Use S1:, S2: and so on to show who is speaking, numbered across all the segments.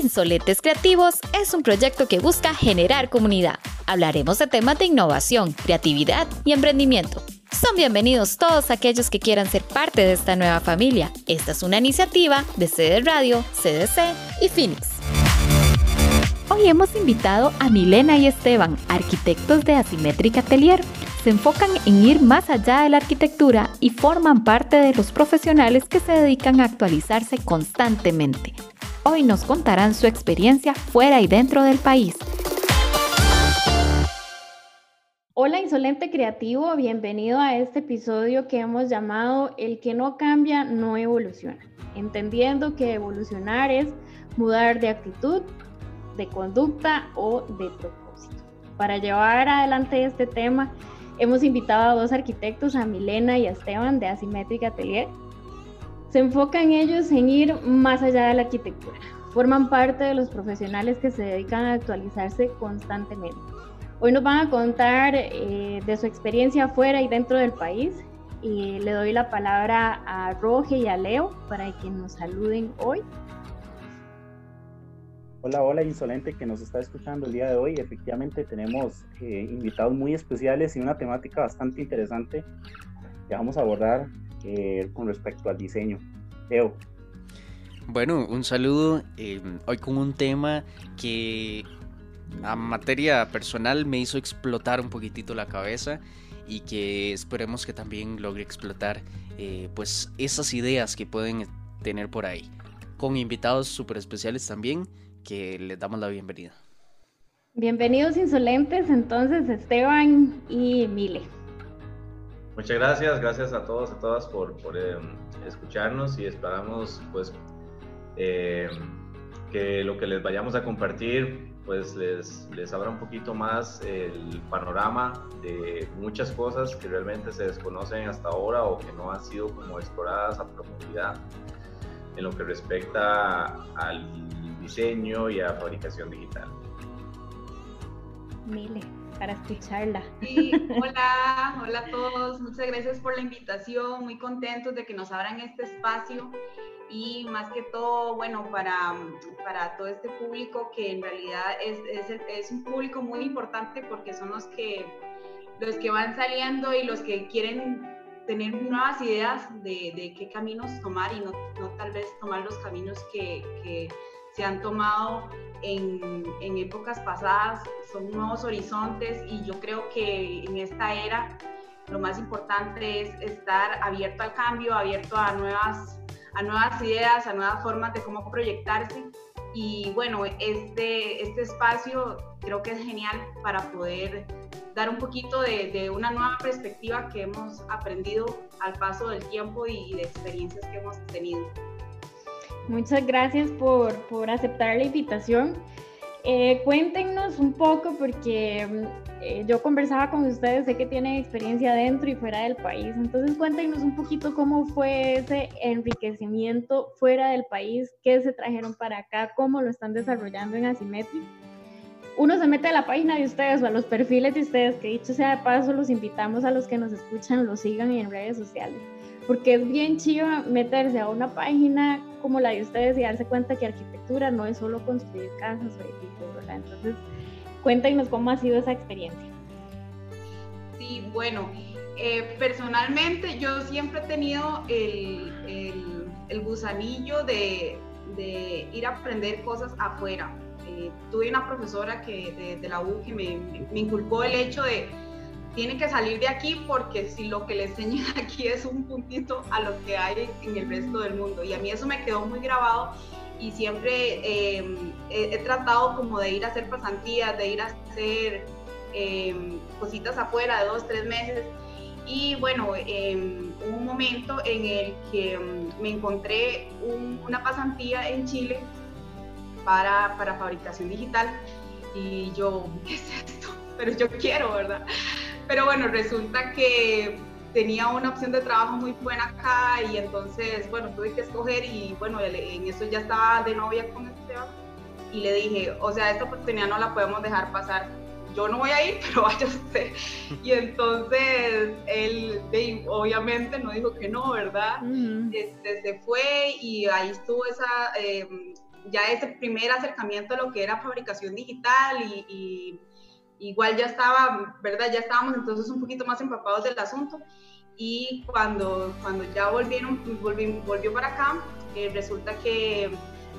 S1: Insolentes Creativos es un proyecto que busca generar comunidad. Hablaremos de temas de innovación, creatividad y emprendimiento. Son bienvenidos todos aquellos que quieran ser parte de esta nueva familia. Esta es una iniciativa de CD Radio, CDC y Phoenix. Hoy hemos invitado a Milena y Esteban, arquitectos de Asimétrica Atelier. Se enfocan en ir más allá de la arquitectura y forman parte de los profesionales que se dedican a actualizarse constantemente. Hoy nos contarán su experiencia fuera y dentro del país. Hola Insolente Creativo, bienvenido a este episodio que hemos llamado El que no cambia no evoluciona, entendiendo que evolucionar es mudar de actitud, de conducta o de propósito. Para llevar adelante este tema, hemos invitado a dos arquitectos, a Milena y a Esteban de Asimétrica Atelier, se enfocan ellos en ir más allá de la arquitectura. Forman parte de los profesionales que se dedican a actualizarse constantemente. Hoy nos van a contar eh, de su experiencia fuera y dentro del país. Y le doy la palabra a Roge y a Leo para que nos saluden hoy.
S2: Hola, hola, insolente que nos está escuchando el día de hoy. Efectivamente tenemos eh, invitados muy especiales y una temática bastante interesante que vamos a abordar eh, con respecto al diseño. Leo.
S3: Bueno, un saludo. Eh, hoy con un tema que a materia personal me hizo explotar un poquitito la cabeza y que esperemos que también logre explotar eh, pues esas ideas que pueden tener por ahí. Con invitados súper especiales también que les damos la bienvenida.
S1: Bienvenidos insolentes entonces Esteban y Mile.
S4: Muchas gracias, gracias a todos, a todas por, em, escucharnos y esperamos pues em, que lo que les vayamos a compartir pues les, abra un poquito más el panorama de muchas cosas que realmente se desconocen hasta ahora o que no han sido como exploradas a profundidad en lo que respecta al diseño y a fabricación digital.
S1: Mile para escucharla.
S5: Sí, hola, hola a todos. Muchas gracias por la invitación. Muy contentos de que nos abran este espacio y más que todo, bueno, para, para todo este público que en realidad es, es, es, un público muy importante porque son los que, los que van saliendo y los que quieren tener nuevas ideas de, de qué caminos tomar y no, no, tal vez tomar los caminos que, que se han tomado en, en, épocas pasadas, son nuevos horizontes y yo creo que en esta era lo más importante es estar abierto al cambio, abierto a nuevas, a nuevas ideas, a nuevas formas de cómo proyectarse. Y bueno, este, este espacio creo que es genial para poder dar un poquito de, de una nueva perspectiva que hemos aprendido al paso del tiempo y de experiencias que hemos tenido.
S1: Muchas gracias por, por aceptar la invitación. Eh, cuéntenos un poco porque eh, yo conversaba con ustedes, sé que tienen experiencia dentro y fuera del país, entonces cuéntenos un poquito cómo fue ese enriquecimiento fuera del país, qué se trajeron para acá, cómo lo están desarrollando en Asymmetric. Uno se mete a la página de ustedes o a los perfiles de ustedes, que dicho sea de paso, los invitamos a los que nos escuchan, los sigan en redes sociales porque es bien chiva meterse a una página como la de ustedes y darse cuenta que arquitectura no es solo construir casas o edificios, ¿verdad? Entonces, cuéntenos cómo ha sido esa experiencia.
S5: Sí, bueno, eh, personalmente yo siempre he tenido el, el, gusanillo de, de, ir a aprender cosas afuera. Eh, tuve una profesora que, de, la U que me inculcó el hecho de tiene que salir de aquí porque si lo que le enseñan aquí es un puntito a lo que hay en el resto del mundo. Y a mí eso me quedó muy grabado y siempre em, he, tratado como de ir a hacer pasantías, de ir a hacer em, cositas afuera de dos, tres meses. Y bueno, em, hubo un momento en el que me encontré una pasantía en Chile para, para fabricación digital y yo, ¿qué es esto? Pero yo quiero, ¿verdad? Pero bueno, resulta que tenía una opción de trabajo muy buena acá y entonces, bueno, tuve que escoger y bueno, en eso ya estaba de novia con Esteban y le dije, o sea, esta oportunidad no la podemos dejar pasar. Yo no voy a ir, pero vaya usted. Y entonces él, obviamente, no dijo que no, ¿verdad? este, se fue y ahí estuvo esa, em, ya ese primer acercamiento a lo que era fabricación digital y, igual ya estaba, ¿verdad? Ya estábamos entonces un poquito más empapados del asunto y cuando, cuando ya volvieron, volvió para acá, eh, resulta que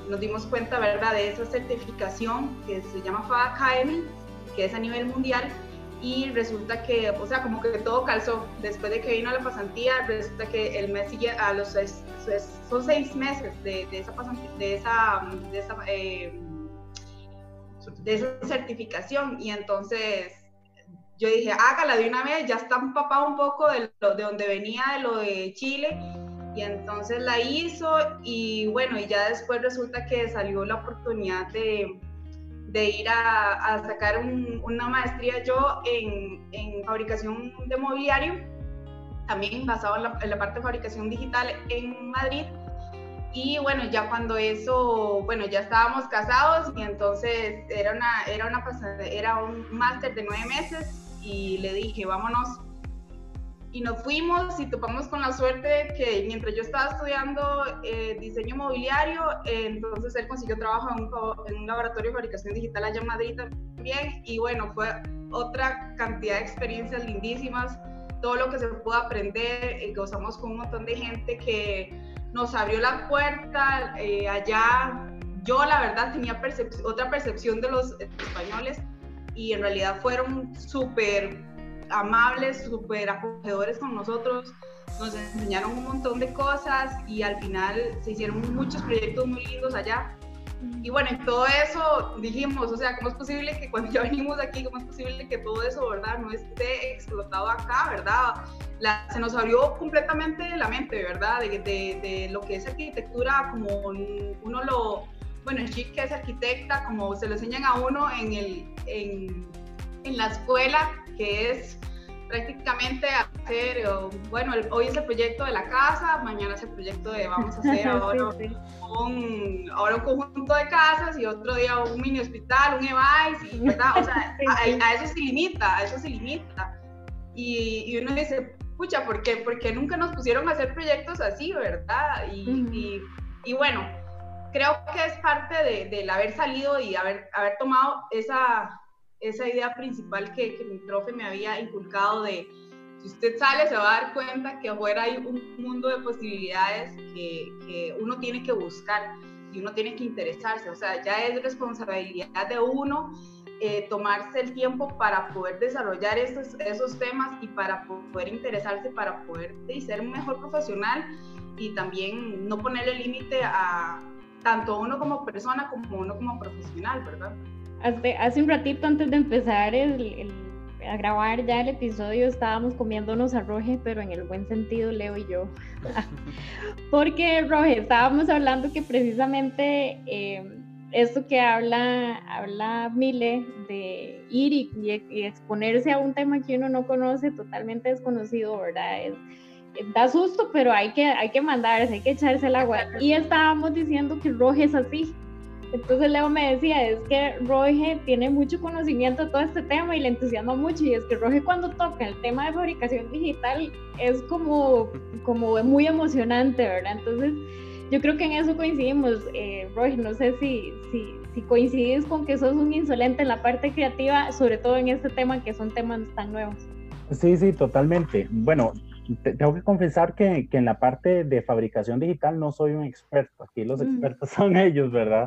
S5: nos dimos cuenta, ¿verdad?, de esa certificación que se llama FA Academy, que es a nivel mundial, y resulta que, o sea, como que todo calzó. Después de que vino la pasantía, resulta que el mes siguiente, a los seis, son seis meses de, esa pasantía, de esa, de esa, eh, de esa certificación, y entonces yo dije, hágala de una vez, ya está empapado un poco de, lo, de donde venía, de lo de Chile, y entonces la hizo y bueno, y ya después resulta que salió la oportunidad de, de ir a, sacar una maestría yo en, en, fabricación de mobiliario, también basado en la, parte de fabricación digital en Madrid. Y bueno, ya cuando eso, bueno, ya estábamos casados y entonces era, una, era, una, era un máster de nueve meses y le dije, vámonos y nos fuimos y topamos con la suerte que mientras yo estaba estudiando eh, diseño mobiliario, eh, entonces él consiguió trabajo en un, laboratorio de fabricación digital allá en Madrid también. Y bueno, fue otra cantidad de experiencias lindísimas, todo lo que se pudo aprender, y gozamos con un montón de gente que nos abrió la puerta eh, allá. Yo la verdad tenía otra percepción de los españoles y en realidad fueron súper amables, súper acogedores con nosotros, nos enseñaron un montón de cosas y al final se hicieron muchos proyectos muy lindos allá. Y bueno, en todo eso dijimos, o sea, ¿cómo es posible que cuando ya venimos aquí, cómo es posible que todo eso, verdad, no esté explotado acá, verdad? La, se nos abrió completamente la mente, ¿verdad? De, de, de, lo que es arquitectura, como uno lo, bueno, Chic que es arquitecta, como se lo enseñan a uno en, el, en, en la escuela, que es prácticamente hacer, bueno, hoy es el proyecto de la casa, mañana es el proyecto de vamos a hacer ahora, Un, ahora un conjunto de casas y otro día un mini hospital, un EVAIS, ¿verdad? O sea, a, eso se limita, a eso se limita. Y, y, uno dice, pucha, ¿por qué? Porque nunca nos pusieron a hacer proyectos así, ¿verdad? Y, y, y bueno, creo que es parte del de haber salido y haber, haber tomado esa, esa idea principal que, mi profe me había inculcado de si usted sale se va a dar cuenta que afuera hay un mundo de posibilidades que, que uno tiene que buscar y uno tiene que interesarse. O sea, ya es responsabilidad de uno eh, tomarse el tiempo para poder desarrollar esos, esos temas y para poder interesarse, para poder ser un mejor profesional y también no ponerle límite a tanto uno como persona como uno como profesional, ¿verdad?
S1: Hace, un ratito antes de empezar a grabar ya el episodio estábamos comiéndonos a Roge, pero en el buen sentido, Leo y yo. Porque Roge, estábamos hablando que precisamente eh, esto que habla, habla Mile de ir y, exponerse a un tema que uno no conoce, totalmente desconocido, ¿verdad? da susto, pero hay que, hay que mandarse, hay que echarse el agua. Y estábamos diciendo que Roge es así, entonces Leo me decía, es que Roge tiene mucho conocimiento de todo este tema y le entusiasma mucho y es que Roge cuando toca el tema de fabricación digital es como, como muy emocionante, ¿verdad? Entonces yo creo que en eso coincidimos. Eh, no sé si, si, si coincides con que sos un insolente en la parte creativa, sobre todo en este tema que son temas tan nuevos.
S2: Sí, sí, totalmente. Bueno, tengo que confesar que, que, en la parte de fabricación digital no soy un experto. Aquí los mm. expertos son ellos, ¿verdad?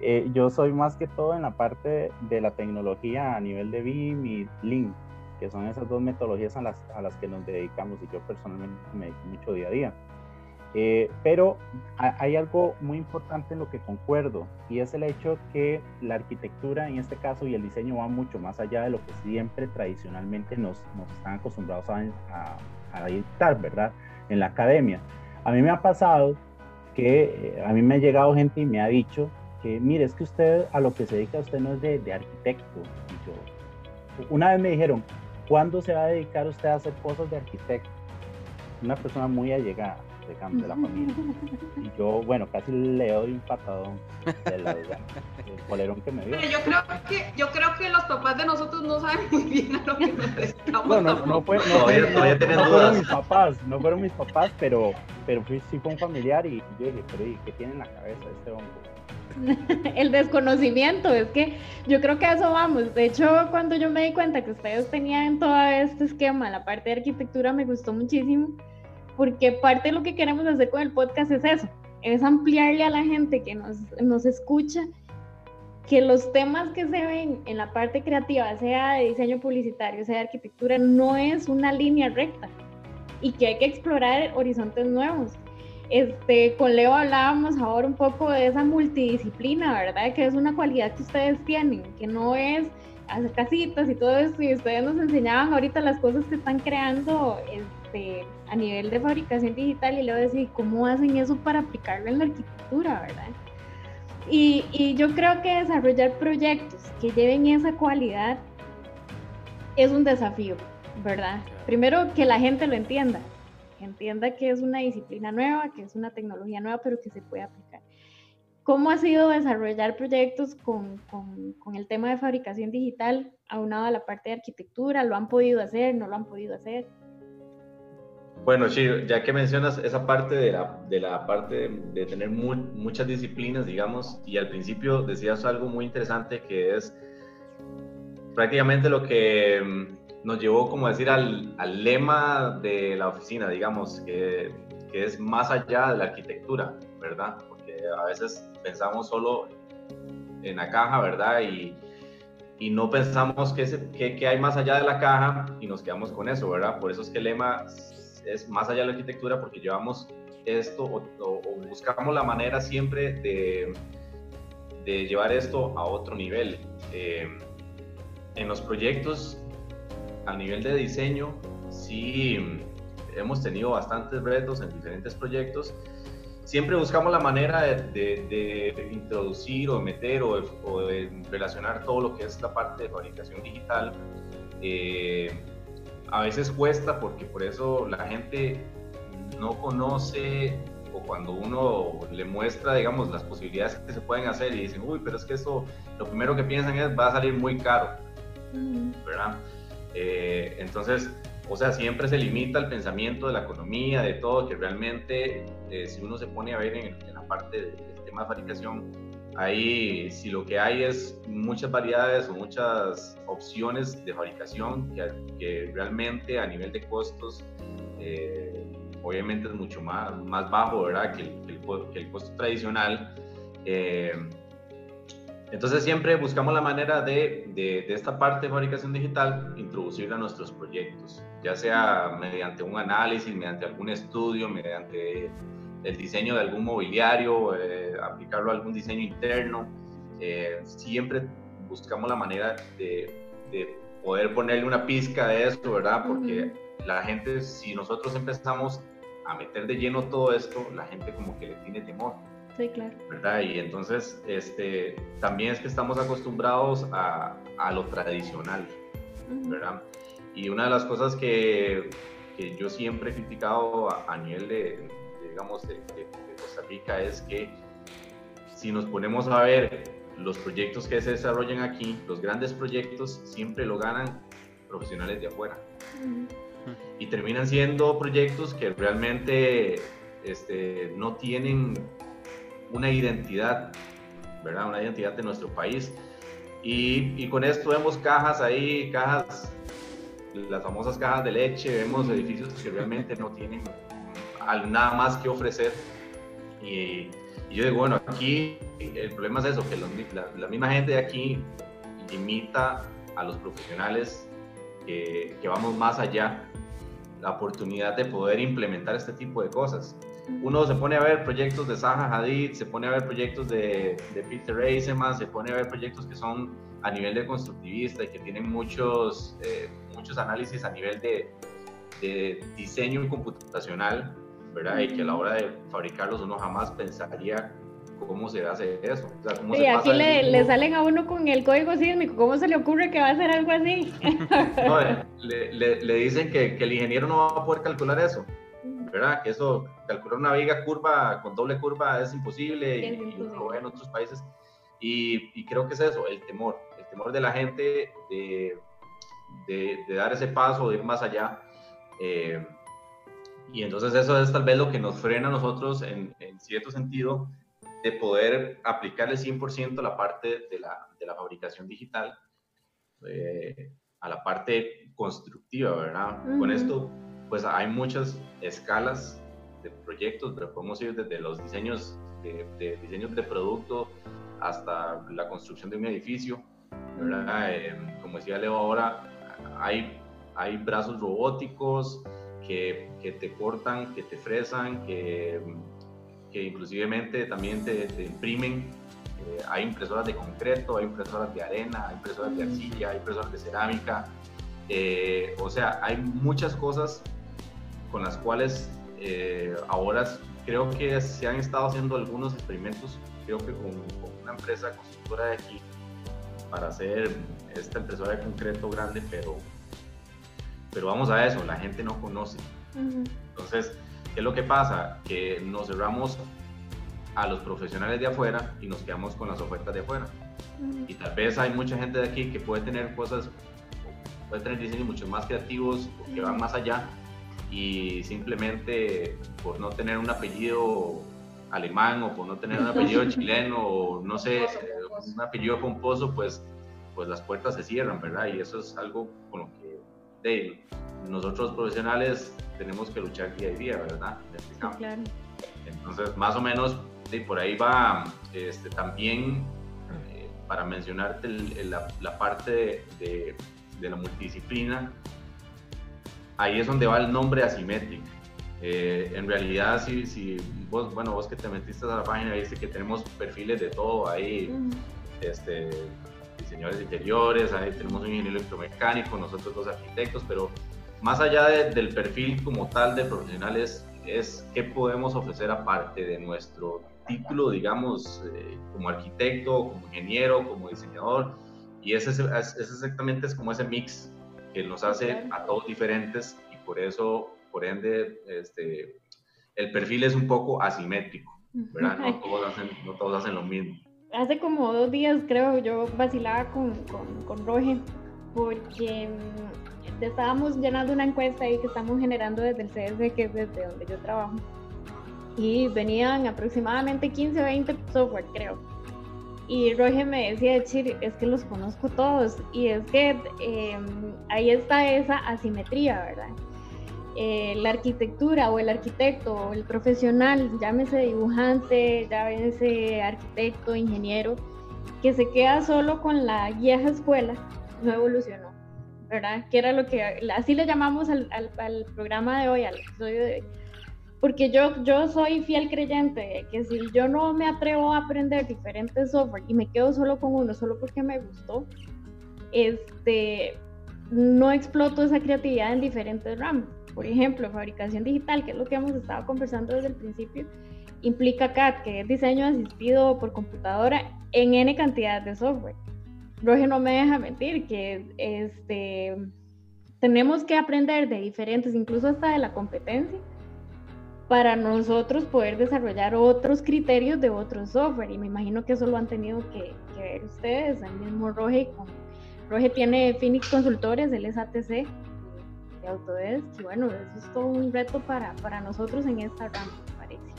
S2: Eh, yo soy más que todo en la parte de la tecnología a nivel de BIM y Lean, que son esas dos metodologías a las, a las que nos dedicamos y yo personalmente me dedico mucho día a día. Eh, pero hay algo muy importante en lo que concuerdo y es el hecho que la arquitectura en este caso y el diseño van mucho más allá de lo que siempre tradicionalmente nos, nos están acostumbrados a, a a dictar, ¿verdad? En la academia. A mí me ha pasado que eh, a mí me ha llegado gente y me ha dicho que, mire, es que usted a lo que se dedica usted no es de, de arquitecto. Y yo, una vez me dijeron, ¿cuándo se va a dedicar usted a hacer cosas de arquitecto? Una persona muy allegada de la familia. Y yo, bueno, casi le doy un patadón del, polerón que me dio.
S5: yo creo que, yo creo que los papás de nosotros no saben muy bien a lo que nos estamos
S2: No, no, no, fue, no, fueron mis papás, no fueron mis papás, pero, pero sí fue un familiar y yo dije, pero ¿qué tiene en la cabeza este hombre?
S1: el desconocimiento, es que yo creo que a eso vamos. De hecho, cuando yo me di cuenta que ustedes tenían todo este esquema, la parte de arquitectura me gustó muchísimo, porque parte de lo que queremos hacer con el podcast es eso, es ampliarle a la gente que nos, nos escucha que los temas que se ven en la parte creativa, sea de diseño publicitario, sea de arquitectura, no es una línea recta y que hay que explorar horizontes nuevos. Este, con Leo hablábamos ahora un poco de esa multidisciplina, ¿verdad? Que es una cualidad que ustedes tienen, que no es hacer casitas y todo eso, y ustedes nos enseñaban ahorita las cosas que están creando este, a nivel de fabricación digital y luego decir, ¿cómo hacen eso para aplicarlo en la arquitectura, verdad? Y, y yo creo que desarrollar proyectos que lleven esa cualidad es un desafío, ¿verdad? Primero que la gente lo entienda, entienda que es una disciplina nueva, que es una tecnología nueva, pero que se puede aplicar. ¿Cómo ha sido desarrollar proyectos con, con, con, el tema de fabricación digital aunado a la parte de arquitectura? ¿Lo han podido hacer? ¿No lo han podido hacer?
S4: Bueno, sí, ya que mencionas esa parte de la, de la parte de, tener muchas disciplinas, digamos, y al principio decías algo muy interesante que es prácticamente lo que nos llevó, como decir, al, al lema de la oficina, digamos, que, que, es más allá de la arquitectura, ¿verdad? Porque a veces pensamos solo en la caja, ¿verdad? Y, y no pensamos qué que, hay más allá de la caja y nos quedamos con eso, ¿verdad? Por eso es que el lema es más allá de la arquitectura porque llevamos esto o, buscamos la manera siempre de, de, llevar esto a otro nivel. Eh, en los proyectos a nivel de diseño, sí hemos tenido bastantes retos en diferentes proyectos. Siempre buscamos la manera de, introducir o meter o, de relacionar todo lo que es la parte de fabricación digital. Eh, a veces cuesta porque por eso la gente no conoce o cuando uno le muestra, digamos, las posibilidades que se pueden hacer y dicen, uy, pero es que esto, lo primero que piensan es, va a salir muy caro, ¿verdad? Eh, entonces, o sea, siempre se limita el pensamiento de la economía, de todo, que realmente eh, si uno se pone a ver en, la parte del tema de fabricación, ahí si lo que hay es muchas variedades o muchas opciones de fabricación que, realmente a nivel de costos, eh, obviamente es mucho más, más bajo, ¿verdad? Que el, que el, costo tradicional. Entonces siempre buscamos la manera de, de, esta parte de fabricación digital introducirla a nuestros proyectos, ya sea mediante un análisis, mediante algún estudio, mediante el diseño de algún mobiliario, eh, aplicarlo a algún diseño interno. Eh, siempre buscamos la manera de, de, poder ponerle una pizca de esto, ¿verdad? Porque la gente, si nosotros empezamos a meter de lleno todo esto, la gente como que le tiene temor.
S1: Sí, claro.
S4: ¿verdad? Y entonces, este, también es que estamos acostumbrados a, a lo tradicional, ¿verdad? Y una de las cosas que, que yo siempre he criticado a, nivel de, digamos, de, Costa Rica es que si nos ponemos a ver los proyectos que se desarrollan aquí, los grandes proyectos, siempre lo ganan profesionales de afuera. Y terminan siendo proyectos que realmente este, no tienen una identidad, ¿verdad? Una identidad de nuestro país. Y, y, con esto vemos cajas ahí, cajas, las famosas cajas de leche, vemos edificios que realmente no tienen nada más que ofrecer. Y, yo digo, bueno, aquí el problema es eso, que la, misma gente de aquí limita a los profesionales que, que vamos más allá la oportunidad de poder implementar este tipo de cosas uno se pone a ver proyectos de Zaha Hadid, se pone a ver proyectos de, de Peter Eisenman, se pone a ver proyectos que son a nivel de constructivista y que tienen muchos, eh, muchos análisis a nivel de, de, diseño computacional, ¿verdad? Y que a la hora de fabricarlos uno jamás pensaría cómo se hace eso.
S1: O y aquí le, le, salen a uno con el código sísmico, ¿cómo se le ocurre que va a hacer algo así?
S4: no, eh, le, le, le, dicen que, que el ingeniero no va a poder calcular eso. ¿verdad? Que eso, calcular una viga curva con doble curva es imposible y, lo ve en otros países. Y, y, creo que es eso, el temor, el temor de la gente de, de, dar ese paso, de ir más allá. Eh, y entonces eso es tal vez lo que nos frena a nosotros en, en cierto sentido de poder aplicarle 100% la parte de la, de la fabricación digital eh, a la parte constructiva, ¿verdad? Con esto, pues hay muchas escalas de proyectos, pero podemos ir desde los diseños de, diseños de producto hasta la construcción de un edificio, ¿verdad? Eh, como decía Leo ahora, hay, hay brazos robóticos que, que te cortan, que te fresan, que que inclusivemente también te, imprimen. Eh, hay impresoras de concreto, hay impresoras de arena, hay impresoras de arcilla, hay impresoras de cerámica. Eh, o sea, hay muchas cosas con las cuales eh, ahora creo que se han estado haciendo algunos experimentos, creo que con, una empresa constructora de aquí, para hacer esta impresora de concreto grande, pero, pero vamos a eso, la gente no conoce. Entonces, ¿Qué es lo que pasa? Que nos cerramos a los profesionales de afuera y nos quedamos con las ofertas de afuera. Y tal vez hay mucha gente de aquí que puede tener cosas, puede tener diseños mucho más creativos, que van más allá, y simplemente por no tener un apellido alemán o por no tener un apellido chileno o no sé, un apellido pomposo, pues, pues las puertas se cierran, ¿verdad? Y eso es algo con lo que de, nosotros profesionales tenemos que luchar día a día, ¿verdad? claro. Entonces, más o menos, por ahí va este, también, eh, para mencionarte la, parte de, la multidisciplina, ahí es donde va el nombre asimétrico. Eh, en realidad, si, si vos, bueno, vos que te metiste a la página, viste que tenemos perfiles de todo ahí, este, diseñadores interiores, ahí tenemos un ingeniero electromecánico, nosotros dos arquitectos, pero más allá del perfil como tal de profesionales, es qué podemos ofrecer aparte de nuestro título, digamos, eh, como arquitecto, como ingeniero, como diseñador. Y ese, es, exactamente es como ese mix que nos hace a todos diferentes y por eso, por ende, este, el perfil es un poco asimétrico, ¿verdad? No todos hacen, no todos hacen lo mismo.
S1: Hace como dos días, creo, yo vacilaba con, con, con Roger porque estábamos llenando una encuesta ahí que estamos generando desde el CS, que es desde donde yo trabajo. Y venían aproximadamente 15 o 20 software, creo. Y Roger me decía, es que los conozco todos. Y es que em, ahí está esa asimetría, ¿verdad? Eh, la arquitectura o el arquitecto o el profesional, llámese dibujante, llámese arquitecto, ingeniero, que se queda solo con la vieja escuela, no evolucionó ¿verdad? Que era lo que, así le llamamos al, al, programa de hoy, al episodio de hoy. Porque yo, yo soy fiel creyente de que si yo no me atrevo a aprender diferentes software y me quedo solo con uno, solo porque me gustó, este, no exploto esa creatividad en diferentes ramas. Por ejemplo, fabricación digital, que es lo que hemos estado conversando desde el principio, implica CAD, que es diseño asistido por computadora en N cantidad de software. Roger no me deja mentir, que este, tenemos que aprender de diferentes, incluso hasta de la competencia, para nosotros poder desarrollar otros criterios de otros software. Y me imagino que eso lo han tenido que, ver ustedes, el mismo Roger. Roger tiene Phoenix Consultores, él es ATC de Autodesk, y bueno, eso es todo un reto para, para nosotros en esta rama, me parece.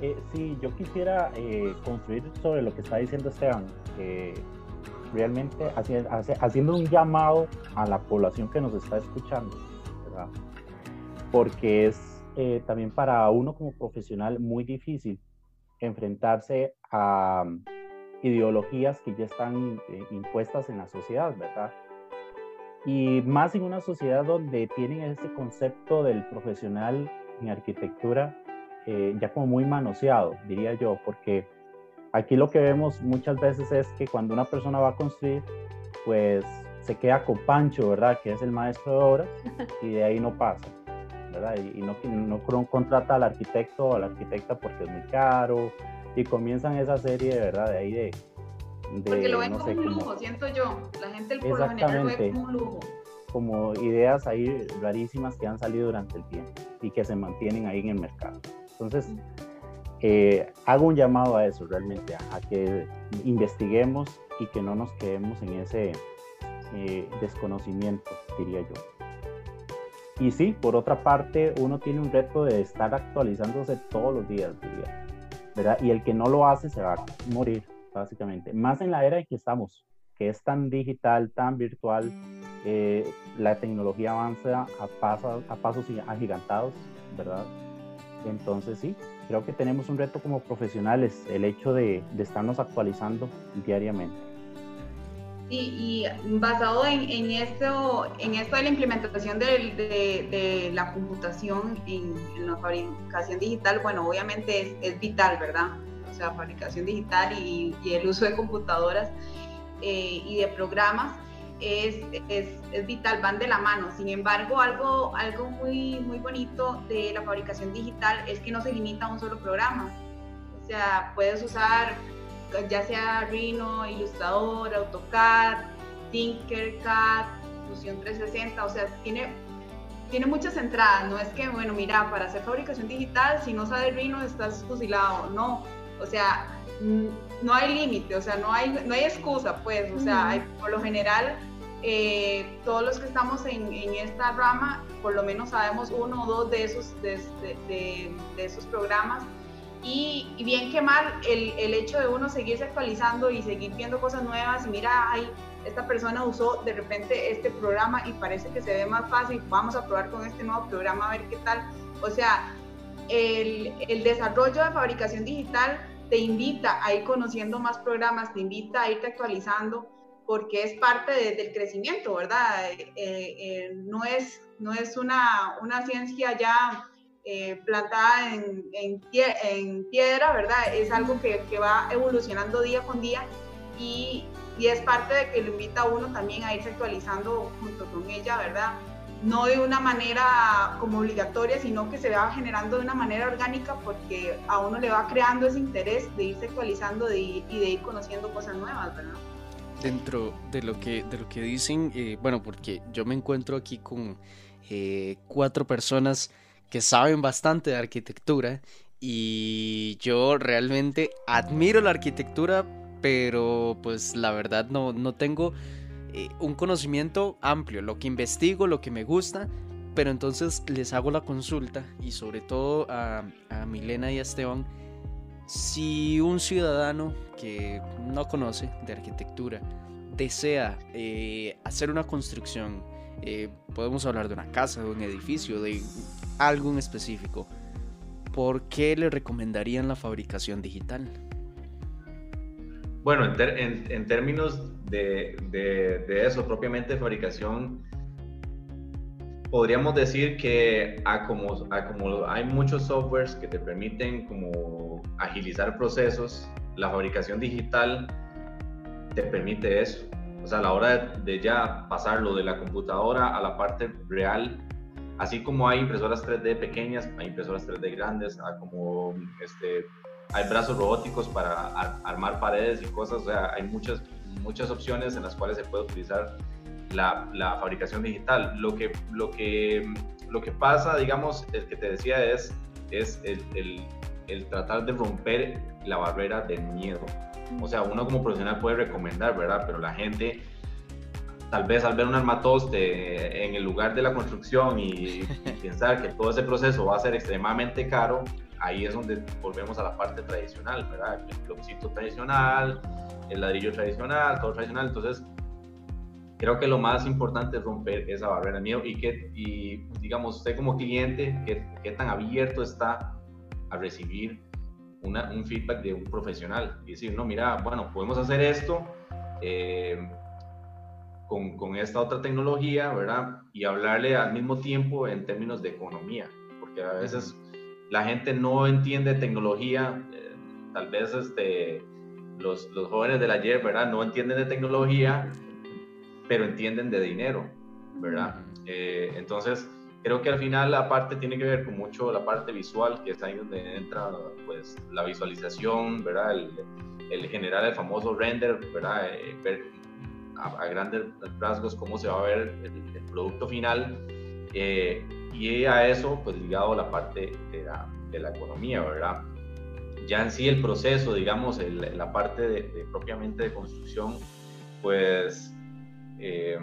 S2: Eh, sí, yo quisiera eh, construir sobre lo que está diciendo Esteban realmente haciendo un llamado a la población que nos está escuchando, porque es eh, también para uno como profesional muy difícil enfrentarse a um, ideologías que ya están impuestas en la sociedad, ¿verdad? Y más en una sociedad donde tienen ese concepto del profesional en arquitectura eh, ya como muy manoseado, diría yo, porque Aquí lo que vemos muchas veces es que cuando una persona va a construir, pues se queda con Pancho, ¿verdad? Que es el maestro de obras y de ahí no pasa, ¿verdad? Y, no, no contrata al arquitecto o a la arquitecta porque es muy caro y comienzan esa serie, verdad, de ahí de...
S5: porque lo ven como un lujo, siento yo. La gente el por lo general lo ve como un lujo.
S2: Como ideas ahí rarísimas que han salido durante el tiempo y que se mantienen ahí en el mercado. Entonces, eh, hago un llamado a eso realmente, a, que investiguemos y que no nos quedemos en ese eh, desconocimiento, diría yo. Y sí, por otra parte, uno tiene un reto de estar actualizándose todos los días, diría. ¿verdad? Y el que no lo hace se va a morir, básicamente. Más en la era en que estamos, que es tan digital, tan virtual, eh, la tecnología avanza a, pasos, a pasos agigantados, ¿verdad? Entonces sí, creo que tenemos un reto como profesionales, el hecho de, de estarnos actualizando diariamente.
S5: Y, basado en, esto, en esto de la implementación de, la computación en, la fabricación digital, bueno, obviamente es, vital, ¿verdad? O sea, fabricación digital y, el uso de computadoras eh, y de programas es, es, es, vital, van de la mano. Sin embargo, algo, algo muy, muy bonito de la fabricación digital es que no se limita a un solo programa. O sea, puedes usar ya sea Rhino, Illustrator, AutoCAD, Tinkercad, Fusion 360, o sea, tiene, tiene muchas entradas, no es que, bueno, mira, para hacer fabricación digital, si no sabes Rhino estás fusilado, no, o sea, no hay límite, o sea, no hay, no hay excusa, pues, o sea, hay, por lo general, eh, todos los que estamos en, en, esta rama, por lo menos sabemos uno o dos de esos, de, de, de esos programas y, y, bien que mal, el, el, hecho de uno seguirse actualizando y seguir viendo cosas nuevas y mira, ay, esta persona usó de repente este programa y parece que se ve más fácil, vamos a probar con este nuevo programa a ver qué tal. O sea, el, desarrollo de fabricación digital te invita a ir conociendo más programas, te invita a irte actualizando porque es parte de, del crecimiento, ¿verdad? Eh, eh, no, es, no es una, una ciencia ya eh, plantada en, en, en, piedra, ¿verdad? Es algo que, que, va evolucionando día con día y, y, es parte de que lo invita a uno también a irse actualizando junto con ella, ¿verdad? No de una manera como obligatoria, sino que se va generando de una manera orgánica porque a uno le va creando ese interés de irse actualizando de, y de ir conociendo cosas nuevas, ¿verdad?
S3: Dentro de lo que, de lo que dicen, eh, bueno, porque yo me encuentro aquí con eh, cuatro personas que saben bastante de arquitectura y yo realmente admiro la arquitectura, pero pues la verdad no, no tengo eh, un conocimiento amplio, lo que investigo, lo que me gusta, pero entonces les hago la consulta y sobre todo a, a Milena y a Esteban, si un ciudadano que no conoce de arquitectura desea eh, hacer una construcción, eh, podemos hablar de una casa, de un edificio, de algo en específico, ¿por qué le recomendarían la fabricación digital?
S4: Bueno, en, ter términos de, eso, propiamente fabricación, podríamos decir que a a hay muchos softwares que te permiten como agilizar procesos, la fabricación digital te permite eso. O sea, a la hora de, ya pasarlo de la computadora a la parte real Así como hay impresoras 3D pequeñas, hay impresoras 3D grandes, hay como este, hay brazos robóticos para armar paredes y cosas, o sea, hay muchas, muchas opciones en las cuales se puede utilizar la, la fabricación digital. Lo que, lo, que, lo que pasa, digamos, el que te decía es, es el, el, el tratar de romper la barrera del miedo. O sea, uno como profesional puede recomendar, ¿verdad? Pero la gente tal vez al ver un armatoste en el lugar de la construcción y, pensar que todo ese proceso va a ser extremadamente caro, ahí es donde volvemos a la parte tradicional, ¿verdad? El bloquecito tradicional, el ladrillo tradicional, todo tradicional. Entonces, creo que lo más importante es romper esa barrera de miedo y que, y, digamos, usted como cliente, ¿qué, qué tan abierto está a recibir una, un feedback de un profesional? Y decir, no, mira, bueno, podemos hacer esto. Eh, con, con, esta otra tecnología, ¿verdad? Y hablarle al mismo tiempo en términos de economía, porque a veces la gente no entiende tecnología, eh, tal vez este, los, los, jóvenes del ayer, ¿verdad? No entienden de tecnología, pero entienden de dinero, ¿verdad? Eh, entonces, creo que al final la parte tiene que ver con mucho la parte visual, que es ahí donde entra pues la visualización, ¿verdad? El, el generar el famoso render, ¿verdad? Eh, ver a, grandes rasgos cómo se va a ver el, producto final eh, y a eso pues ligado la parte de la, de la, economía, ¿verdad? Ya en sí el proceso, digamos, el, la parte de, propiamente de construcción, pues, eh,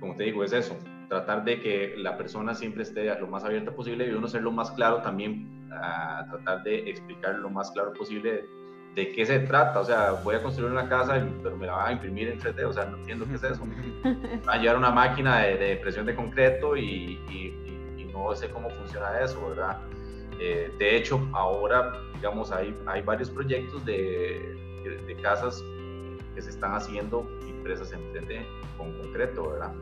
S4: como te digo, es eso, tratar de que la persona siempre esté lo más abierta posible y uno ser lo más claro también a tratar de explicar lo más claro posible de qué se trata. O sea, voy a construir una casa, pero me la van a imprimir en 3D. O sea, no entiendo qué es eso. Va a llevar una máquina de, de presión de concreto y, no sé cómo funciona eso, ¿verdad? Eh, de hecho, ahora, digamos, hay, hay varios proyectos de, de, casas que se están haciendo impresas en 3D con concreto, ¿verdad?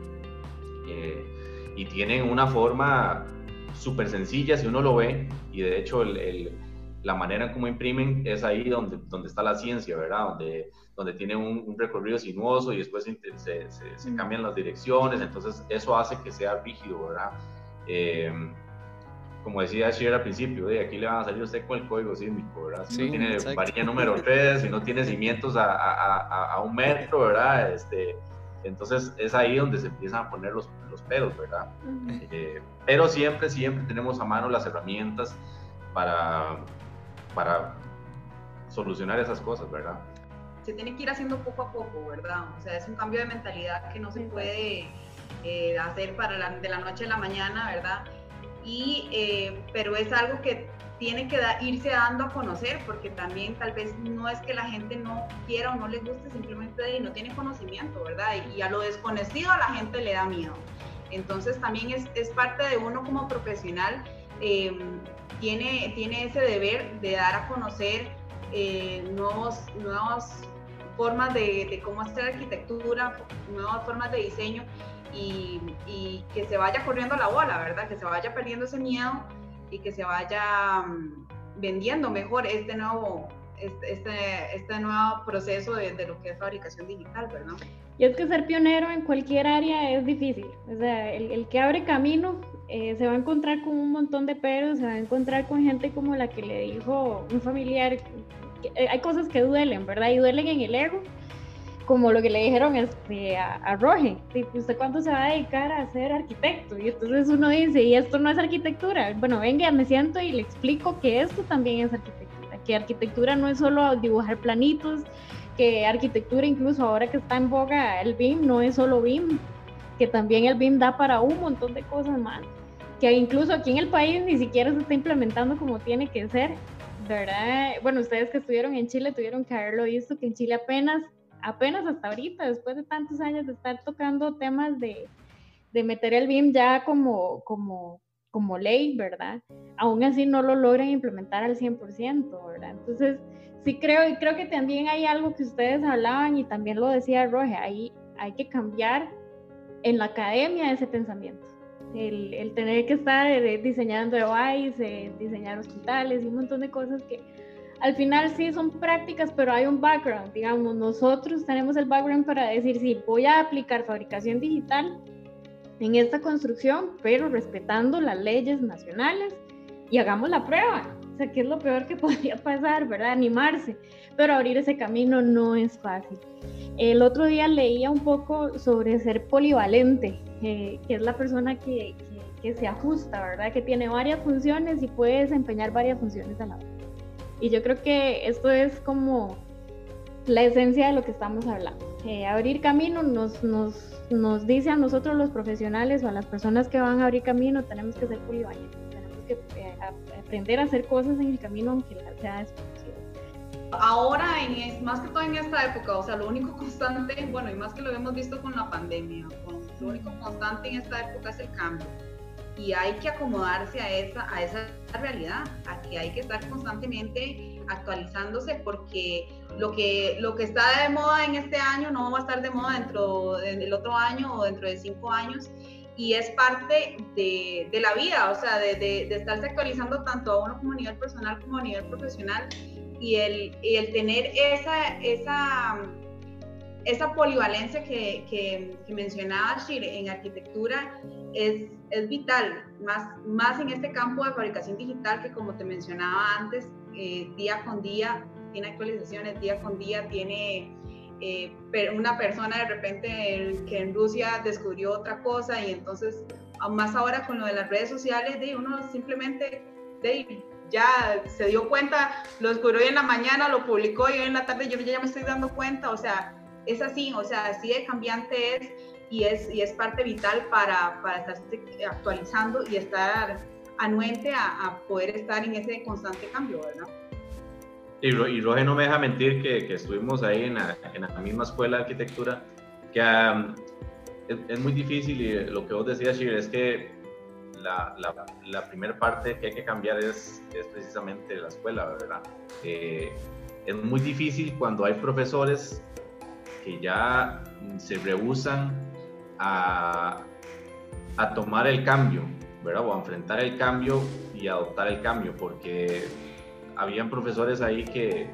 S4: Eh, y tienen una forma súper sencilla si uno lo ve, y de hecho el, la manera en cómo imprimen es ahí donde, donde está la ciencia, ¿verdad? Donde, donde tiene un, recorrido sinuoso y después se, se, cambian las direcciones, entonces eso hace que sea rígido, ¿verdad? Eh, como decía Shir al principio, de aquí le van a salir usted con el código sísmico, ¿verdad? Si no tiene varilla número 3, si no tiene cimientos a, a, a, un metro, ¿verdad? Este, entonces es ahí donde se empiezan a poner los, los pelos, ¿verdad? Eh, pero siempre, siempre tenemos a mano las herramientas para, para solucionar esas cosas, ¿verdad?
S5: Se tiene que ir haciendo poco a poco, ¿verdad? O sea, es un cambio de mentalidad que no se puede eh, hacer para de la noche a la mañana, ¿verdad? Y, eh, pero es algo que tiene que irse dando a conocer, porque también tal vez no es que la gente no quiera o no le guste, simplemente no tiene conocimiento, ¿verdad? Y, a lo desconocido a la gente le da miedo. Entonces también es, es parte de uno como profesional eh, tiene, tiene ese deber de dar a conocer eh, nuevos, nuevas formas de, cómo hacer arquitectura, nuevas formas de diseño y, que se vaya corriendo la bola, ¿verdad? Que se vaya perdiendo ese miedo y que se vaya mm, vendiendo mejor este nuevo, este, este, este nuevo proceso de, de, lo que es fabricación digital, ¿verdad?
S1: Y es que ser pionero en cualquier área es difícil. O sea, el, el que abre camino eh, se va a encontrar con un montón de peros, se va a encontrar con gente como la que le dijo un familiar. Eh, hay cosas que duelen, ¿verdad? Y duelen en el ego, como lo que le dijeron este, a, a Roge. ¿Usted cuándo se va a dedicar a ser arquitecto? Y entonces uno dice, ¿y esto no es arquitectura? Bueno, venga, me siento y le explico que esto también es arquitectura. Que arquitectura no es solo dibujar planitos, que arquitectura, incluso ahora que está en boga el BIM, no es solo BIM, que también el BIM da para un montón de cosas más, que incluso aquí en el país ni siquiera se está implementando como tiene que ser, ¿verdad? Bueno, ustedes que estuvieron en Chile tuvieron que haberlo visto, que en Chile apenas, apenas hasta ahorita, después de tantos años de estar tocando temas de, de meter el BIM ya como, como, como ley, ¿verdad? Aún así no lo logran implementar al 100%, ¿verdad? Entonces, sí creo, y creo que también hay algo que ustedes hablaban y también lo decía Roge, ahí hay que cambiar en la academia ese pensamiento. El, el tener que estar eh, diseñando devices, eh, diseñar hospitales y un montón de cosas que al final sí son prácticas, pero hay un background. Digamos, nosotros tenemos el background para decir, sí, voy a aplicar fabricación digital en esta construcción, pero respetando las leyes nacionales y hagamos la prueba. O sea, ¿qué es lo peor que podría pasar, verdad? Animarse, pero abrir ese camino no es fácil. El otro día leía un poco sobre ser polivalente, que es la persona que, que, se ajusta, ¿verdad? Que tiene varias funciones y puede desempeñar varias funciones a la vez. Y yo creo que esto es como la esencia de lo que estamos hablando. abrir camino nos, nos, nos dice a nosotros los profesionales o a las personas que van a abrir camino, tenemos que ser polivalentes, tenemos que eh, aprender a hacer cosas en el camino aunque sea desconocido.
S5: Ahora, en, más que todo en esta época, o sea, lo único constante, bueno, y más que lo hemos visto con la pandemia, lo único constante en esta época es el cambio. Y hay que acomodarse a esa, a esa realidad, a que hay que estar constantemente actualizándose porque lo que, lo que está de moda en este año no va a estar de moda dentro del otro año o dentro de cinco años. Y es parte de, de la vida, o sea, de, de, de, estarse actualizando tanto a uno como a nivel personal como a nivel profesional. Y el, y el tener esa, esa, esa polivalencia que, que, que mencionaba Shir en arquitectura es, es, vital, más, más en este campo de fabricación digital que como te mencionaba antes, eh, día con día tiene actualizaciones, día con día tiene eh, una persona de repente que en Rusia descubrió otra cosa y entonces más ahora con lo de las redes sociales de uno simplemente de, ya se dio cuenta, lo descubrió hoy en la mañana, lo publicó y hoy en la tarde yo ya me estoy dando cuenta, o sea, es así, o sea, así de cambiante es y es, y es parte vital para, para estarse actualizando y estar anuente a, poder estar en ese constante cambio, ¿verdad?
S4: Y, y Roge no me deja mentir que, que estuvimos ahí en la, en la, misma escuela de arquitectura, que es, muy difícil y lo que vos decías, Shir, es que la, la, la primera parte que hay que cambiar es, es precisamente la escuela, ¿verdad? Eh, es muy difícil cuando hay profesores que ya se rehusan a, a tomar el cambio, ¿verdad? O a enfrentar el cambio y adoptar el cambio, porque habían profesores ahí que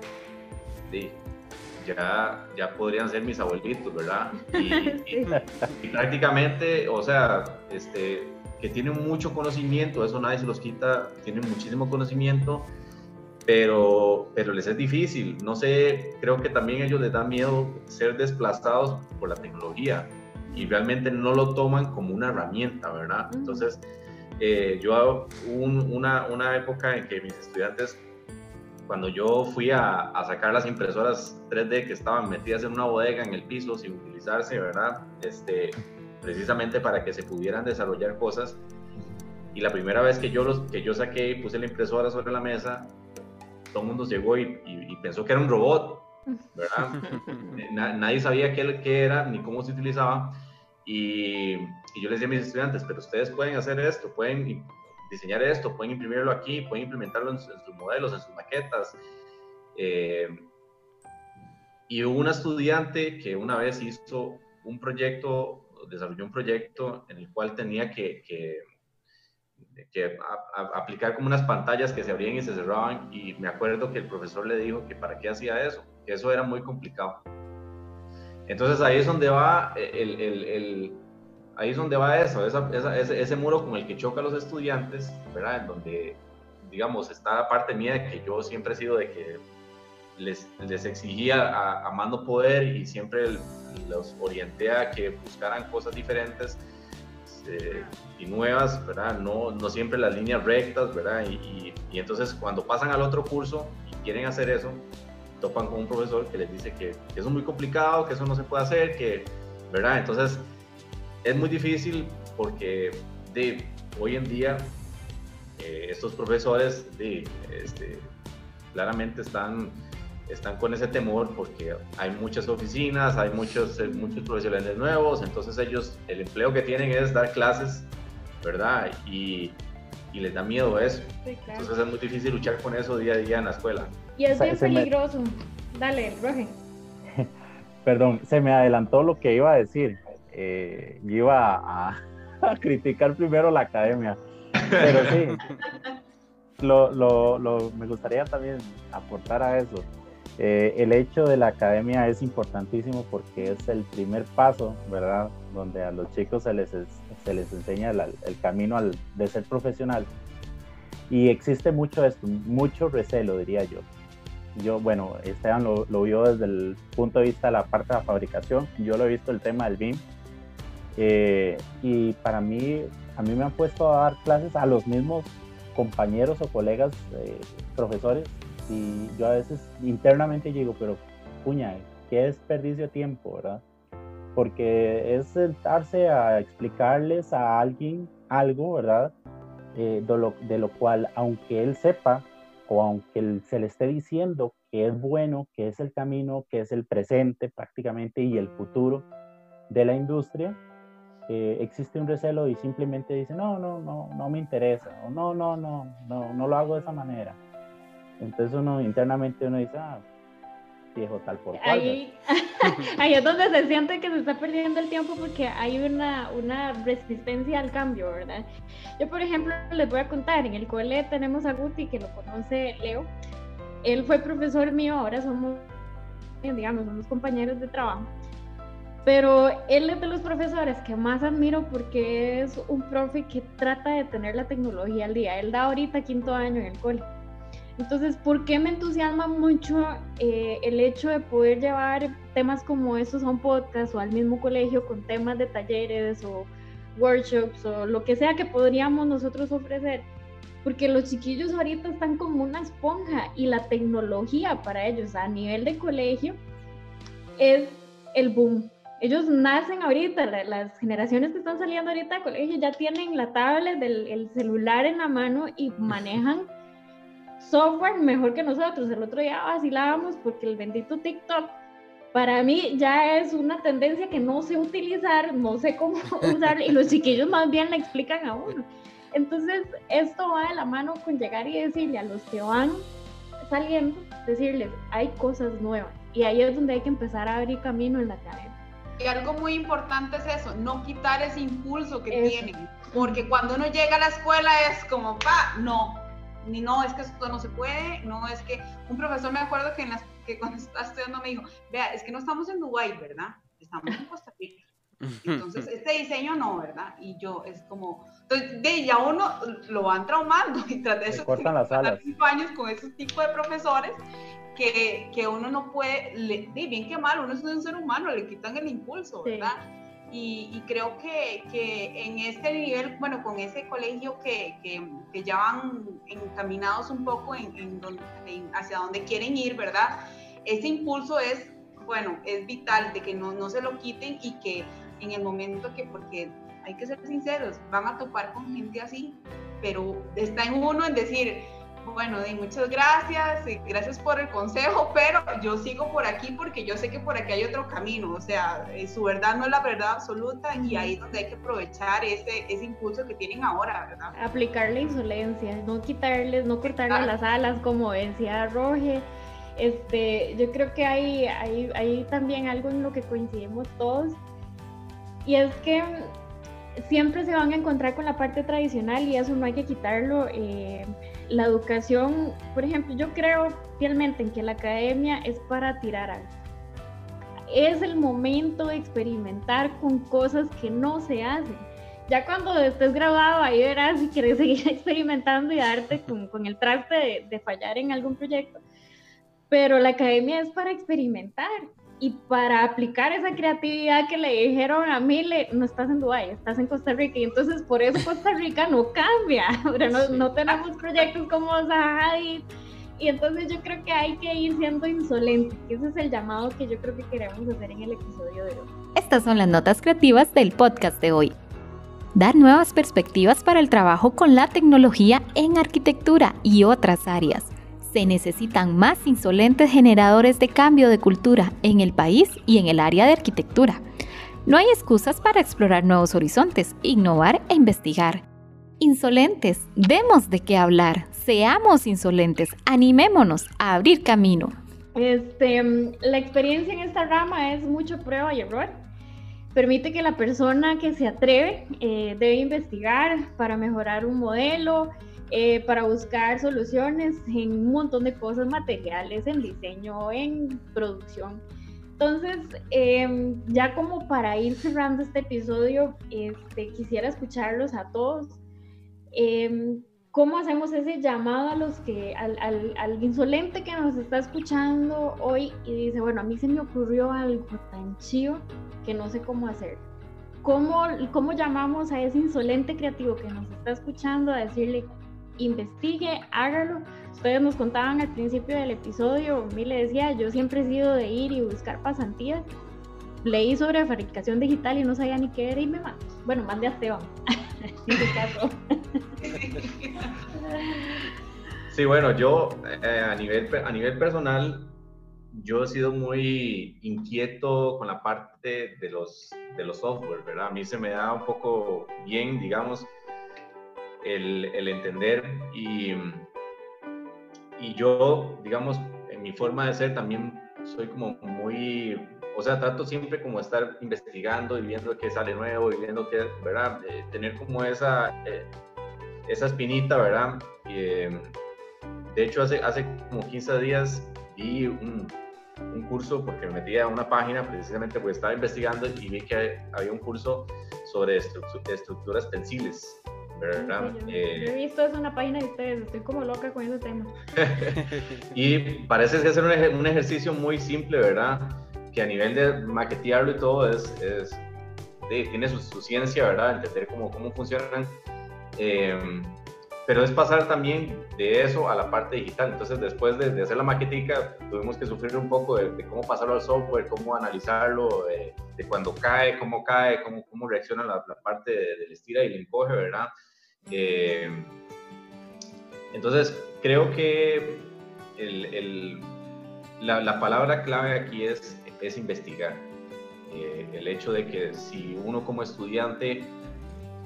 S4: ya, ya podrían ser mis abuelitos, ¿verdad? Y, prácticamente, o sea, este, que tienen mucho conocimiento, eso nadie se los quita, tienen muchísimo conocimiento, pero, pero les es difícil. No sé, creo que también a ellos les da miedo ser desplazados por la tecnología y realmente no lo toman como una herramienta, ¿verdad? Entonces, eh, yo un, una, una época en que mis estudiantes cuando yo fui a, a, sacar las impresoras 3D que estaban metidas en una bodega en el piso sin utilizarse, ¿verdad? Este, precisamente para que se pudieran desarrollar cosas. Y la primera vez que yo, los, que yo saqué y puse la impresora sobre la mesa, todo el mundo llegó y, y, pensó que era un robot, ¿verdad? nadie sabía qué, qué, era ni cómo se utilizaba. Y, y, yo les decía a mis estudiantes, pero ustedes pueden hacer esto, pueden diseñar esto, pueden imprimirlo aquí, pueden implementarlo en, sus modelos, en sus maquetas. Eh, y hubo una estudiante que una vez hizo un proyecto, desarrolló un proyecto en el cual tenía que, que, que aplicar como unas pantallas que se abrían y se cerraban y me acuerdo que el profesor le dijo que para qué hacía eso, que eso era muy complicado. Entonces ahí es donde va el, el, el ahí es donde va eso, ese, ese, muro con el que choca a los estudiantes, ¿verdad? En donde, digamos, está la parte mía de que yo siempre he sido de que les, les exigía a, a, mando poder y siempre los orienté a que buscaran cosas diferentes eh, y nuevas, ¿verdad? No, no siempre las líneas rectas, ¿verdad? Y, entonces cuando pasan al otro curso y quieren hacer eso, topan con un profesor que les dice que, eso es muy complicado, que eso no se puede hacer, que, ¿verdad? Entonces es muy difícil porque de, hoy en día eh, estos profesores este, claramente están, están con ese temor porque hay muchas oficinas, hay muchos, eh, muchos profesionales nuevos, entonces ellos, el empleo que tienen es dar clases, ¿verdad? Y, y les da miedo eso. Entonces es muy difícil luchar con eso día a día en la escuela.
S1: Y es bien peligroso. Dale, Roge.
S2: Perdón, se me adelantó lo que iba a decir eh, iba a, criticar primero la academia, pero sí, lo, lo, me gustaría también aportar a eso. Eh, el hecho de la academia es importantísimo porque es el primer paso, ¿verdad? Donde a los chicos se les, se les enseña el, camino al, de ser profesional. Y existe mucho esto, mucho recelo, diría yo. Yo, bueno, Esteban lo, lo vio desde el punto de vista de la parte de la fabricación, yo lo he visto el tema del BIM, eh, y para mí, a mí me han puesto a dar clases a los mismos compañeros o colegas eh, profesores y yo a veces internamente digo, pero puña, qué desperdicio de tiempo, ¿verdad? Porque es sentarse a explicarles a alguien algo, ¿verdad? Eh, de, lo, de, lo, cual, aunque él sepa o aunque se le esté diciendo que es bueno, que es el camino, que es el presente prácticamente y el futuro de la industria, existe un recelo y simplemente dice, no, no, no, no me interesa, o no, no, no, no, no lo hago de esa manera. Entonces uno internamente uno dice, ah, viejo tal por cual.
S1: Ahí, ahí es donde se siente que se está perdiendo el tiempo porque hay una, una resistencia al cambio, ¿verdad? Yo, por ejemplo, les voy a contar, en el cole tenemos a Guti, que lo conoce Leo. Él fue profesor mío, ahora somos, digamos, somos compañeros de trabajo. Pero él es de los profesores que más admiro porque es un profe que trata de tener la tecnología al día. Él da ahorita quinto año en el cole. Entonces, ¿por qué me entusiasma mucho eh, el hecho de poder llevar temas como estos a un podcast o al mismo colegio con temas de talleres o workshops o lo que sea que podríamos nosotros ofrecer? Porque los chiquillos ahorita están como una esponja y la tecnología para ellos a nivel de colegio es el boom ellos nacen ahorita, las generaciones que están saliendo ahorita de colegio ya tienen la tablet, del, el celular en la mano y manejan software mejor que nosotros. El otro día vacilábamos porque el bendito TikTok para mí ya es una tendencia que no sé utilizar, no sé cómo usar y los chiquillos más bien le explican a uno. Entonces, esto va de la mano con llegar y decirle a los que van saliendo, decirles, hay cosas nuevas. Y ahí es donde hay que empezar a abrir camino en la academia.
S5: Y algo muy importante es eso, no quitar ese impulso que tienen, porque cuando uno llega a la escuela es como, pa, no, ni no, es que esto no se puede, no es que, un profesor me acuerdo que, en las, que cuando estaba estudiando me dijo, vea, es que no estamos en Dubái, ¿verdad? Estamos en Costa Rica. Entonces, este diseño no, ¿verdad? Y yo, es como, entonces, de ya uno lo van traumando y tras de eso,
S2: cortan las alas.
S5: cinco años con ese tipo de profesores que, que uno no puede, le, bien que mal, uno es un ser humano, le quitan el impulso, ¿verdad? Y, creo que, que, en este nivel, bueno, con ese colegio que, que, ya van encaminados un poco en, en, hacia donde quieren ir, ¿verdad? Ese impulso es, bueno, es vital de que no, no se lo quiten y que en el momento que, porque hay que ser sinceros, van a topar con gente así, pero está en uno en decir, bueno, muchas gracias, y gracias por el consejo, pero yo sigo por aquí porque yo sé que por aquí hay otro camino, o sea, eh, su verdad no es la verdad absoluta y ahí es donde hay que aprovechar ese, ese impulso que tienen ahora, ¿verdad?
S1: Aplicarle insolencia, no quitarles, no cortarles las alas, como decía Roge. Este, yo creo que hay, hay, hay también algo en lo que coincidimos todos, y es que siempre se van a encontrar con la parte tradicional y eso no hay que quitarlo. Eh, la educación, por ejemplo, yo creo fielmente en que la academia es para tirar algo. Es el momento de experimentar con cosas que no se hacen. Ya cuando estés grabado ahí verás si quieres seguir experimentando y darte con, el traste de, de fallar en algún proyecto. Pero la academia es para experimentar y para aplicar esa creatividad que le dijeron a Mile, no estás en Dubái, estás en Costa Rica, y entonces por eso Costa Rica no cambia, no, no tenemos proyectos como Zahadid, y entonces yo creo que hay que ir siendo insolente, que ese es el llamado que yo creo que queremos hacer en el episodio de hoy.
S6: Estas son las notas creativas del podcast de hoy. Dar nuevas perspectivas para el trabajo con la tecnología en arquitectura y otras áreas se necesitan más insolentes generadores de cambio de cultura en el país y en el área de arquitectura. No hay excusas para explorar nuevos horizontes, innovar e investigar. Insolentes, demos de qué hablar, seamos insolentes, animémonos a abrir camino.
S1: Este, la experiencia en esta rama es mucho prueba y error. Permite que la persona que se atreve eh, debe investigar para mejorar un modelo, eh, para buscar soluciones en un montón de cosas materiales, en diseño, en producción. Entonces, em, ya como para ir cerrando este episodio, este, quisiera escucharlos a todos. Em, ¿Cómo hacemos ese llamado a los que, al, al, al, insolente que nos está escuchando hoy y dice, bueno, a mí se me ocurrió algo tan chido que no sé cómo hacer? ¿Cómo, ¿Cómo llamamos a ese insolente creativo que nos está escuchando a decirle, investigue, hágalo. Ustedes nos contaban al principio del episodio, mí le decía, yo siempre he sido de ir y buscar pasantías. Leí sobre fabricación digital y no sabía ni qué era y me mandó. Bueno, mande a Esteban.
S4: sí, bueno, yo eh, a, nivel, a nivel personal, yo he sido muy inquieto con la parte de los, de los software, ¿verdad? A mí se me da un poco bien, digamos, el, entender y, y yo, digamos, en mi forma de ser también soy como muy, o sea, trato siempre como estar investigando y viendo qué sale nuevo y viendo qué, ¿verdad? Eh, tener como esa, eh, esa espinita, ¿verdad? Eh, de hecho, hace, hace como 15 días vi un, un curso porque me metí a una página precisamente porque estaba investigando y vi que había un curso sobre estructuras pensiles
S1: eh, he visto es una página de ustedes, estoy como loca con ese tema.
S4: y parece ser un, un, ejercicio muy simple, ¿verdad? Que a nivel de maquetearlo y todo es, es tiene su, ciencia, ¿verdad? Entender cómo, cómo funcionan. Em, pero es pasar también de eso a la parte digital. Entonces, después de, hacer la maquetica, tuvimos que sufrir un poco de, cómo pasarlo al software, cómo analizarlo, de, cuando cae, cómo cae, cómo, cómo reacciona la, parte del estira y el encoge, ¿verdad? Eh, entonces, creo que el, la, palabra clave aquí es, es investigar. Eh, el hecho de que si uno como estudiante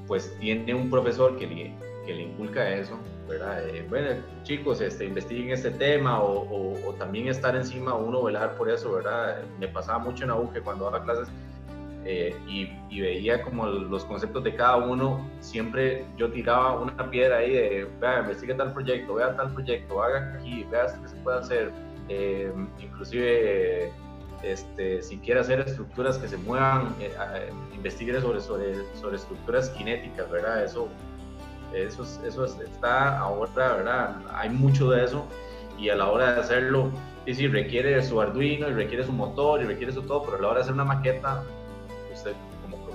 S4: pues tiene un profesor que le, que le inculca eso, ¿verdad? Eh, bueno, chicos, este, investiguen este tema o, o, también estar encima, uno velar por eso, ¿verdad? Me pasaba mucho en auge cuando daba clases eh, y, y, veía como los conceptos de cada uno, siempre yo tiraba una piedra ahí de, vea, investigue tal proyecto, vea tal proyecto, haga aquí, vea qué se puede hacer, eh, inclusive este, si quiere hacer estructuras que se muevan, eh, investigue sobre, sobre, sobre estructuras cinéticas, ¿verdad? Eso eso, eso está ahora, ¿verdad? Hay mucho de eso y a la hora de hacerlo, sí, sí, requiere su Arduino y requiere su motor y requiere su todo, pero a la hora de hacer una maqueta,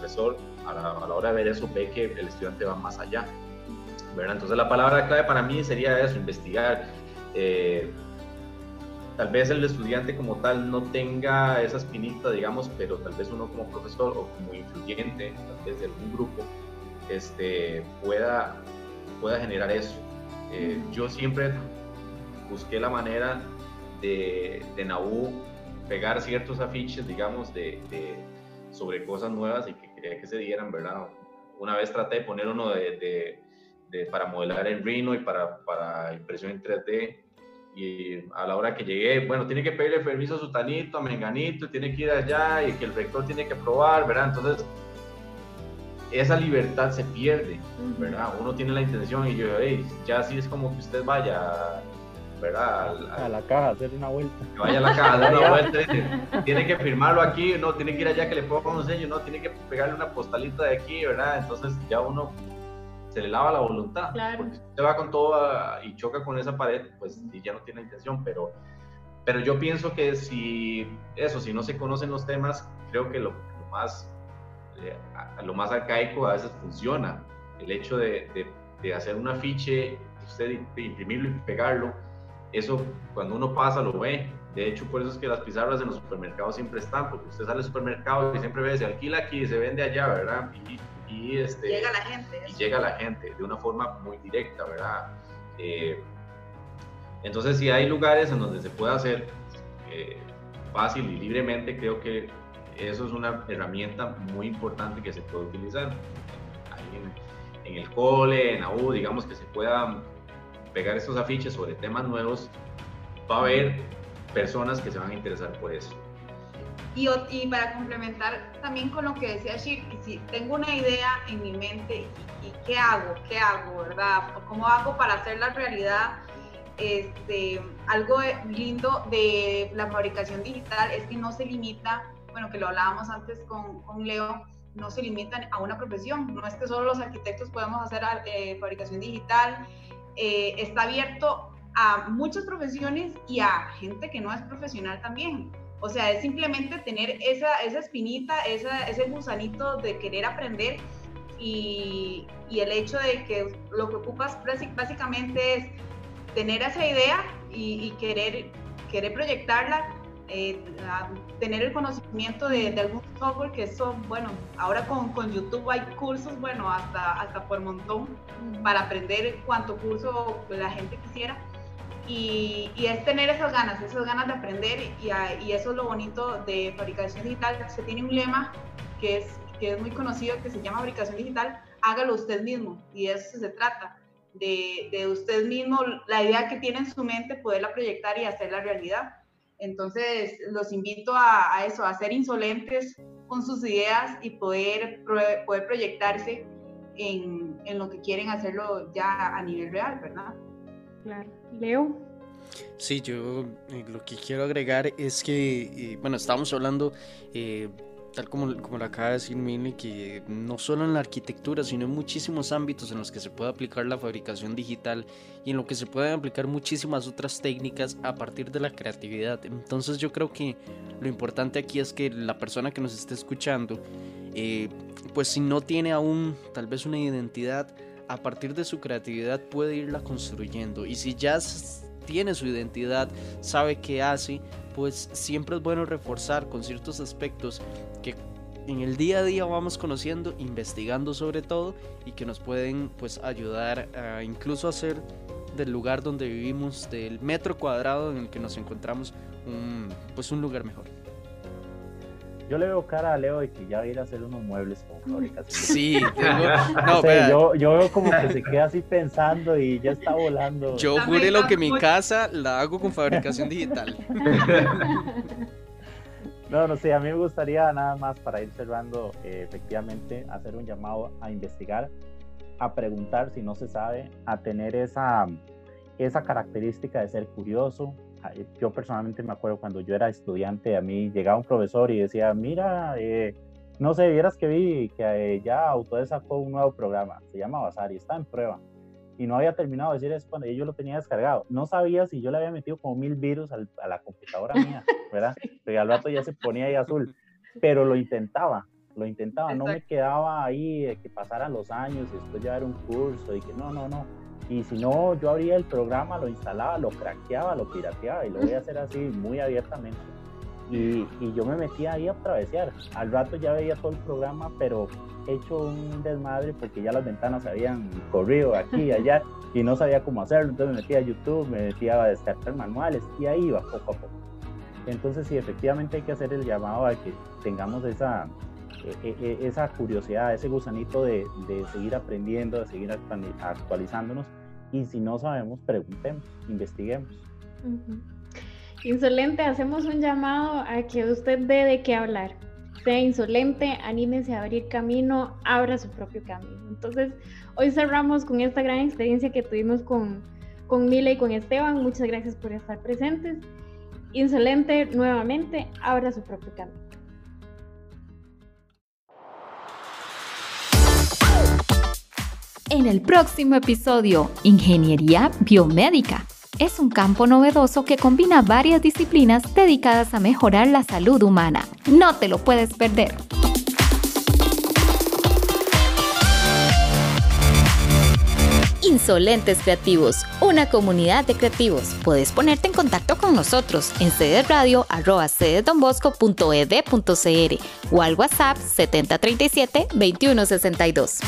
S4: profesor, a la, hora de ver eso, ve que el estudiante va más allá, ¿verdad? Entonces la palabra clave para mí sería eso, investigar. Eh, tal vez el estudiante como tal no tenga esa espinita, digamos, pero tal vez uno como profesor o como influyente, tal vez de algún grupo, este, pueda, pueda generar eso. Eh, yo siempre busqué la manera de, de Naú pegar ciertos afiches, digamos, de, sobre cosas nuevas y que quería que se dieran, ¿verdad? Una vez traté de poner uno de, para modelar en Rhino y para, para impresión en 3D y a la hora que llegué, bueno, tiene que pedirle permiso a su tanito, a Menganito, tiene que ir allá y que el rector tiene que aprobar, ¿verdad? Entonces, esa libertad se pierde, ¿verdad? Uno tiene la intención y yo, hey, ya así es como que usted vaya, ¿verdad?
S2: A, la caja, hacer una vuelta.
S4: Que vaya a la caja, hacer una vuelta, tiene que firmarlo aquí, no, tiene que ir allá que le ponga un sello, no, tiene que pegarle una postalita de aquí, ¿verdad? Entonces ya uno se le lava la voluntad, claro. porque usted va con todo y choca con esa pared, pues y ya no tiene intención, pero, pero yo pienso que si eso, si no se conocen los temas, creo que lo más lo más arcaico a veces funciona. El hecho de, de, hacer un afiche, usted imprimirlo y pegarlo, eso cuando uno pasa lo ve. De hecho, por eso es que las pizarras en los supermercados siempre están, porque usted sale al supermercado y siempre ve, se alquila aquí, se vende allá, ¿verdad?
S5: Y, este, llega la gente.
S4: Y llega la gente de una forma muy directa, ¿verdad? Eh, entonces, si hay lugares en donde se puede hacer eh, fácil y libremente, creo que eso es una herramienta muy importante que se puede utilizar. en, el cole, en la U, digamos que se puedan pegar estos afiches sobre temas nuevos, va a haber personas que se van a interesar por eso.
S5: Y, y para complementar también con lo que decía Shir, si tengo una idea en mi mente, ¿y, qué hago? ¿Qué hago? ¿Verdad? ¿Cómo hago para hacerla realidad? Este, algo lindo de la fabricación digital es que no se limita bueno, que lo hablábamos antes con, con Leo, no se limitan a una profesión. No es que solo los arquitectos podemos hacer eh, fabricación digital. Eh, está abierto a muchas profesiones y a gente que no es profesional también. O sea, es simplemente tener esa, esa espinita, esa, ese gusanito de querer aprender y, y, el hecho de que lo que ocupas básicamente es tener esa idea y, y querer, querer proyectarla eh, tener el conocimiento de, algún software que eso, bueno, ahora con, con, YouTube hay cursos, bueno, hasta, hasta por montón para aprender cuánto curso la gente quisiera. Y, y, es tener esas ganas, esas ganas de aprender y, y, eso es lo bonito de fabricación digital. Se tiene un lema que es, que es muy conocido que se llama fabricación digital, hágalo usted mismo y de eso se trata. De, de usted mismo, la idea que tiene en su mente, poderla proyectar y hacerla realidad. Entonces, los invito a, eso, a ser insolentes con sus ideas y poder, poder proyectarse en, en, lo que quieren hacerlo ya a nivel real, ¿verdad?
S1: Claro. Leo.
S3: Sí, yo eh, lo que quiero agregar es que, eh, bueno, estábamos hablando eh, tal como, como lo acaba de decir Mili, que no solo en la arquitectura, sino en muchísimos ámbitos en los que se puede aplicar la fabricación digital y en lo que se pueden aplicar muchísimas otras técnicas a partir de la creatividad. Entonces yo creo que lo importante aquí es que la persona que nos esté escuchando, eh, pues si no tiene aún tal vez una identidad, a partir de su creatividad puede irla construyendo. Y si ya tiene su identidad, sabe qué hace, pues siempre es bueno reforzar con ciertos aspectos en el día a día vamos conociendo, investigando sobre todo y que nos pueden pues ayudar a incluso hacer del lugar donde vivimos, del metro cuadrado en el que nos encontramos, un, pues un lugar mejor.
S2: Yo le veo cara a Leo de que ya va a ir a hacer unos muebles con fabricación.
S3: Sí,
S2: no, yo, yo, veo como que se queda así pensando y ya está volando.
S3: Yo juré lo que mi casa la hago con fabricación digital.
S2: No, no sé, a mí me gustaría nada más para ir cerrando, eh, efectivamente, hacer un llamado a investigar, a preguntar si no se sabe, a tener esa, esa característica de ser curioso. Yo personalmente me acuerdo cuando yo era estudiante, a mí llegaba un profesor y decía, mira, eh, no sé, vieras que vi que eh, ya Autodesk sacó un nuevo programa, se llama Basar y está en prueba y no había terminado de decir eso cuando yo lo tenía descargado. No sabía si yo le había metido como mil virus a la computadora mía, ¿verdad? Pero al rato ya se ponía ahí azul, pero lo intentaba, lo intentaba, no me quedaba ahí que pasaran los años y después llevar un curso y que no, no, no. Y si no, yo abría el programa, lo instalaba, lo craqueaba, lo pirateaba y lo voy a hacer así muy abiertamente. Y, y, yo me metía ahí a travesear. Al rato ya veía todo el programa, pero hecho un desmadre porque ya las ventanas habían corrido aquí y allá y no sabía cómo hacerlo. Entonces me metía a YouTube, me metía a descartar manuales y ahí iba poco a poco. Entonces sí, efectivamente hay que hacer el llamado a que tengamos esa, e, e, e, esa curiosidad, ese gusanito de, de seguir aprendiendo, de seguir actualizándonos. Y si no sabemos, preguntemos, investiguemos.
S1: Insolente, hacemos un llamado a que usted dé de qué hablar. Sea insolente, anímese a abrir camino, abra su propio camino. Entonces, hoy cerramos con esta gran experiencia que tuvimos con, con Mila y con Esteban. Muchas gracias por estar presentes. Insolente, nuevamente, abra su propio camino.
S6: En el próximo episodio, Ingeniería Biomédica es un campo novedoso que combina varias disciplinas dedicadas a mejorar la salud humana. No te lo puedes perder. Insolentes Creativos, una comunidad de creativos. Puedes ponerte en contacto con nosotros en cdesradio.cdesdonbosco.ed.cr o al WhatsApp 7037 2162.